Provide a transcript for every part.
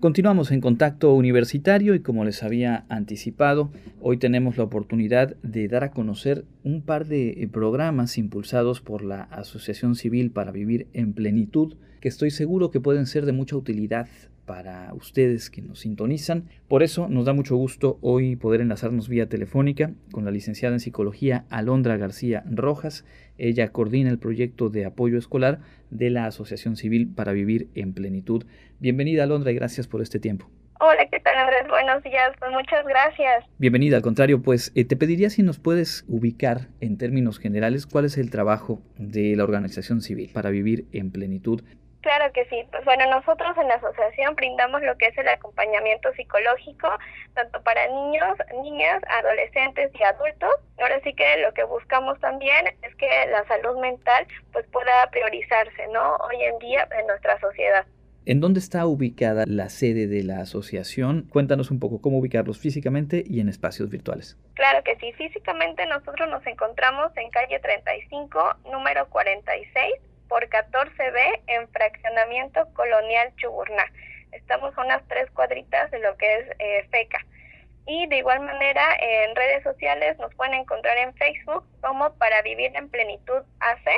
Continuamos en contacto universitario y como les había anticipado, hoy tenemos la oportunidad de dar a conocer un par de eh, programas impulsados por la Asociación Civil para Vivir en Plenitud, que estoy seguro que pueden ser de mucha utilidad para ustedes que nos sintonizan. Por eso nos da mucho gusto hoy poder enlazarnos vía telefónica con la licenciada en psicología Alondra García Rojas. Ella coordina el proyecto de apoyo escolar de la Asociación Civil para Vivir en Plenitud. Bienvenida Alondra y gracias por este tiempo. Hola, ¿qué tal Andrés? Buenos días, pues muchas gracias. Bienvenida, al contrario, pues eh, te pediría si nos puedes ubicar en términos generales cuál es el trabajo de la organización civil para vivir en plenitud Claro que sí. Pues bueno, nosotros en la asociación brindamos lo que es el acompañamiento psicológico, tanto para niños, niñas, adolescentes y adultos. Ahora sí que lo que buscamos también es que la salud mental pues pueda priorizarse, ¿no? Hoy en día en nuestra sociedad. ¿En dónde está ubicada la sede de la asociación? Cuéntanos un poco cómo ubicarlos físicamente y en espacios virtuales. Claro que sí, físicamente nosotros nos encontramos en calle 35, número 46 por 14B en fraccionamiento colonial Chuburná. Estamos a unas tres cuadritas de lo que es eh, FECA. Y de igual manera en redes sociales nos pueden encontrar en Facebook como para vivir en plenitud AC.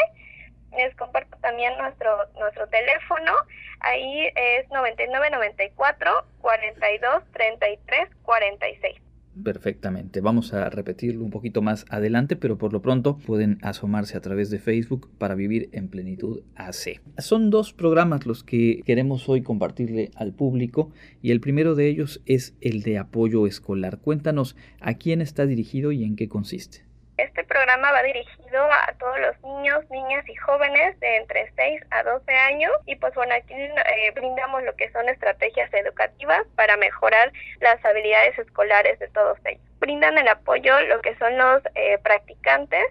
Les comparto también nuestro nuestro teléfono. Ahí es 9994 42 33 46. Perfectamente. Vamos a repetirlo un poquito más adelante, pero por lo pronto pueden asomarse a través de Facebook para vivir en plenitud AC. Son dos programas los que queremos hoy compartirle al público y el primero de ellos es el de apoyo escolar. Cuéntanos a quién está dirigido y en qué consiste. Este programa va dirigido a todos los niños, niñas y jóvenes de entre 6 a 12 años y pues bueno, aquí eh, brindamos lo que son estrategias educativas para mejorar las habilidades escolares de todos ellos. Brindan el apoyo lo que son los eh, practicantes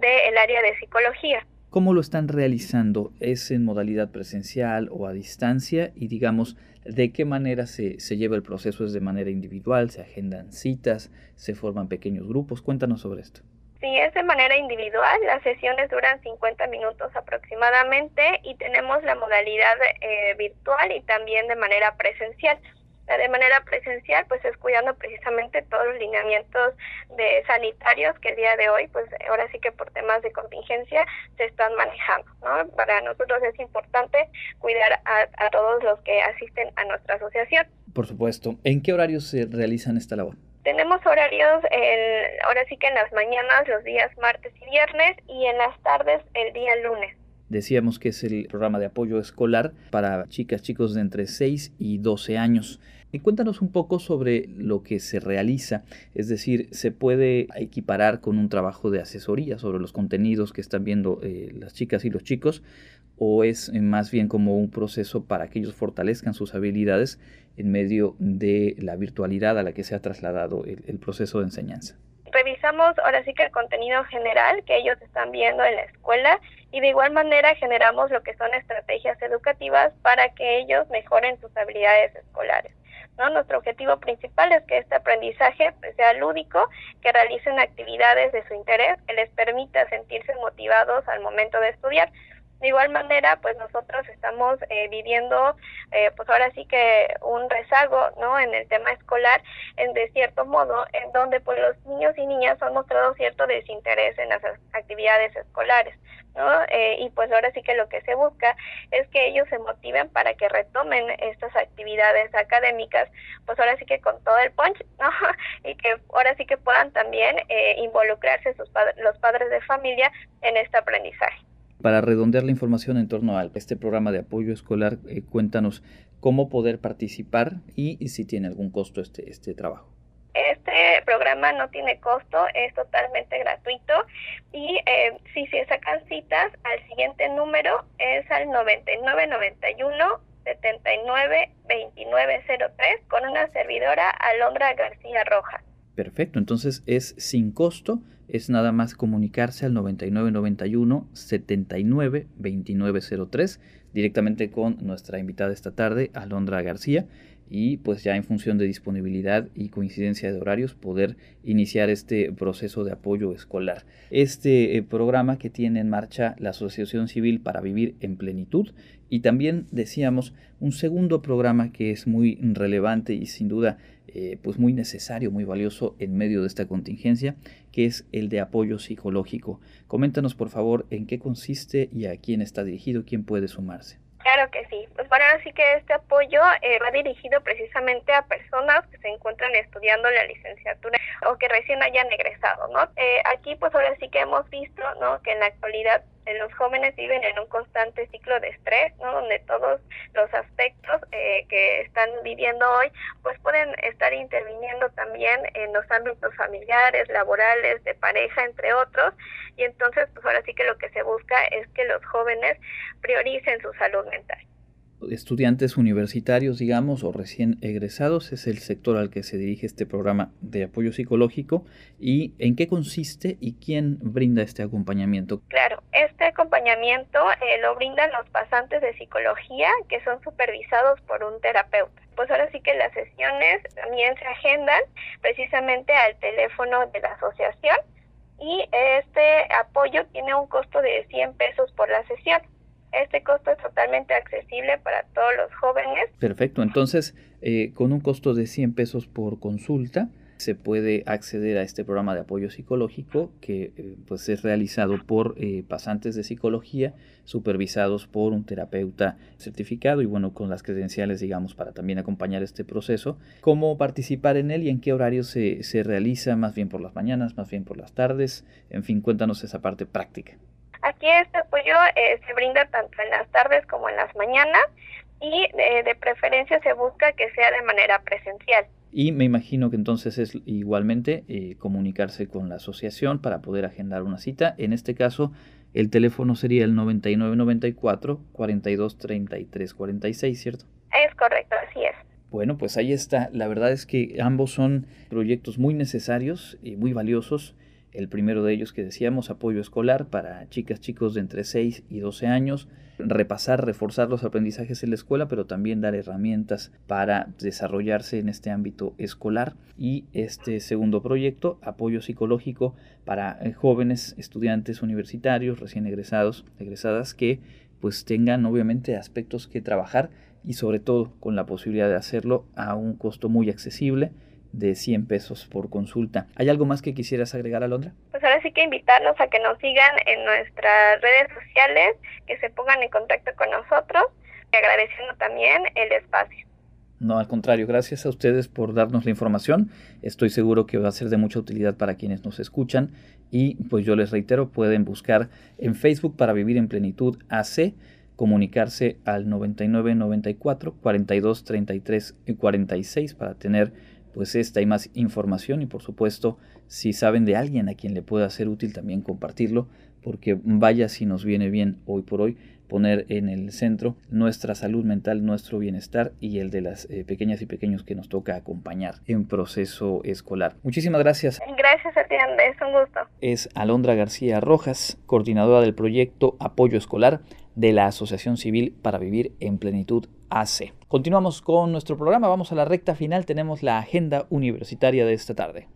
del área de psicología. ¿Cómo lo están realizando? ¿Es en modalidad presencial o a distancia? Y digamos, ¿de qué manera se, se lleva el proceso? ¿Es de manera individual? ¿Se agendan citas? ¿Se forman pequeños grupos? Cuéntanos sobre esto. Si es de manera individual, las sesiones duran 50 minutos aproximadamente y tenemos la modalidad eh, virtual y también de manera presencial. De manera presencial, pues es cuidando precisamente todos los lineamientos de sanitarios que el día de hoy, pues ahora sí que por temas de contingencia se están manejando. ¿no? Para nosotros es importante cuidar a, a todos los que asisten a nuestra asociación. Por supuesto. ¿En qué horarios se realizan esta labor? Tenemos horarios, el, ahora sí que en las mañanas, los días martes y viernes, y en las tardes, el día lunes. Decíamos que es el programa de apoyo escolar para chicas, chicos de entre 6 y 12 años. Y cuéntanos un poco sobre lo que se realiza, es decir, se puede equiparar con un trabajo de asesoría sobre los contenidos que están viendo eh, las chicas y los chicos, o es eh, más bien como un proceso para que ellos fortalezcan sus habilidades en medio de la virtualidad a la que se ha trasladado el, proceso de enseñanza. Revisamos ahora sí que el contenido general que ellos están viendo en la escuela y de igual manera generamos lo que son estrategias educativas para que ellos mejoren sus habilidades escolares. Nuestro objetivo principal es que este aprendizaje pues, sea lúdico, que realicen actividades de su interés, que les permita sentirse motivados al momento de estudiar. De igual manera, pues nosotros estamos eh, viviendo, eh, pues ahora sí que un rezago, ¿no? En el tema escolar, en de cierto modo, en donde pues los niños y niñas han mostrado cierto desinterés en las actividades escolares, ¿no? Eh, y pues ahora sí que lo que se busca es que ellos se motiven para que retomen estas actividades académicas, pues ahora sí que con todo el punch, ¿no? y que ahora sí que puedan también involucrarse sus los padres de familia en este aprendizaje. Para redondear la información en torno a este programa de apoyo escolar, eh, cuéntanos cómo poder participar y, si tiene algún costo este, este trabajo. Este programa no tiene costo, es totalmente gratuito y eh, si se sacan citas al siguiente número es al 9991 79 2903 con una servidora Alondra García Rojas. Perfecto, entonces es sin costo, es nada más comunicarse al 9991 79 2903 directamente con nuestra invitada esta tarde, Alondra García. Y pues ya en función de disponibilidad y coincidencia de horarios poder iniciar este proceso de apoyo escolar. Este eh, programa que tiene en marcha la Asociación Civil para Vivir en Plenitud y también decíamos un segundo programa que es muy relevante y sin duda eh, pues muy necesario, muy valioso en medio de esta contingencia, que es el de apoyo psicológico. Coméntanos por favor en qué consiste y a quién está dirigido, quién puede sumarse. Claro que sí. Pues bueno, así que este apoyo eh, va dirigido precisamente a personas que se encuentran estudiando la licenciatura o que recién hayan egresado, ¿no? Eh, aquí pues ahora sí que hemos visto, ¿no? Que en la actualidad los jóvenes viven en un constante ciclo de estrés, ¿no? Donde todos los aspectos eh, que están viviendo hoy, pues pueden estar interviniendo también en los ámbitos familiares, laborales, de pareja, entre otros. Y entonces, pues ahora sí que lo que se busca es que los jóvenes prioricen su salud mental estudiantes universitarios, digamos, o recién egresados, es el sector al que se dirige este programa de apoyo psicológico y en qué consiste y quién brinda este acompañamiento. Claro, este acompañamiento eh, lo brindan los pasantes de psicología que son supervisados por un terapeuta. Pues ahora sí que las sesiones también se agendan precisamente al teléfono de la asociación y este apoyo tiene un costo de 100 pesos por la sesión. Este costo es totalmente accesible para todos los jóvenes. Perfecto, entonces eh, con un costo de 100 pesos por consulta se puede acceder a este programa de apoyo psicológico que eh, pues es realizado por eh, pasantes de psicología supervisados por un terapeuta certificado y bueno con las credenciales digamos para también acompañar este proceso. Cómo participar en él y en qué horario se, se realiza más bien por las mañanas más bien por las tardes. En fin cuéntanos esa parte práctica Aquí este apoyo eh, se brinda tanto en las tardes como en las mañanas y eh, de preferencia se busca que sea de manera presencial. Y me imagino que entonces es igualmente eh, comunicarse con la asociación para poder agendar una cita. En este caso, el teléfono sería el 9994 42 33 46, ¿cierto? Es correcto, así es. Bueno, pues ahí está. La verdad es que ambos son proyectos muy necesarios y muy valiosos el primero de ellos que decíamos, apoyo escolar para chicas, chicos de entre 6 y 12 años, repasar, reforzar los aprendizajes en la escuela, pero también dar herramientas para desarrollarse en este ámbito escolar. Y este segundo proyecto, apoyo psicológico para eh, jóvenes estudiantes universitarios recién egresados, egresadas que pues tengan obviamente aspectos que trabajar y sobre todo con la posibilidad de hacerlo a un costo muy accesible de 100 pesos por consulta. ¿Hay algo más que quisieras agregar, Alondra? Pues ahora sí que invitarlos a que nos sigan en nuestras redes sociales, que se pongan en contacto con nosotros y agradeciendo también el espacio. No, al contrario, gracias a ustedes por darnos la información. Estoy seguro que va a ser de mucha utilidad para quienes nos escuchan y pues yo les reitero, pueden buscar en Facebook para vivir en plenitud AC comunicarse al 9994 42 33 y 46 para tener pues esta y más información y por supuesto si saben de alguien a quien le pueda ser útil también compartirlo porque vaya si nos viene bien hoy por hoy poner en el centro nuestra salud mental, nuestro bienestar y el de las eh, pequeñas y pequeños que nos toca acompañar en proceso escolar. Muchísimas gracias. Gracias a ti, Andrés, un gusto. Es Alondra García Rojas, coordinadora del proyecto Apoyo Escolar de la Asociación Civil para Vivir en Plenitud Continuamos con nuestro programa, vamos a la recta final, tenemos la agenda universitaria de esta tarde.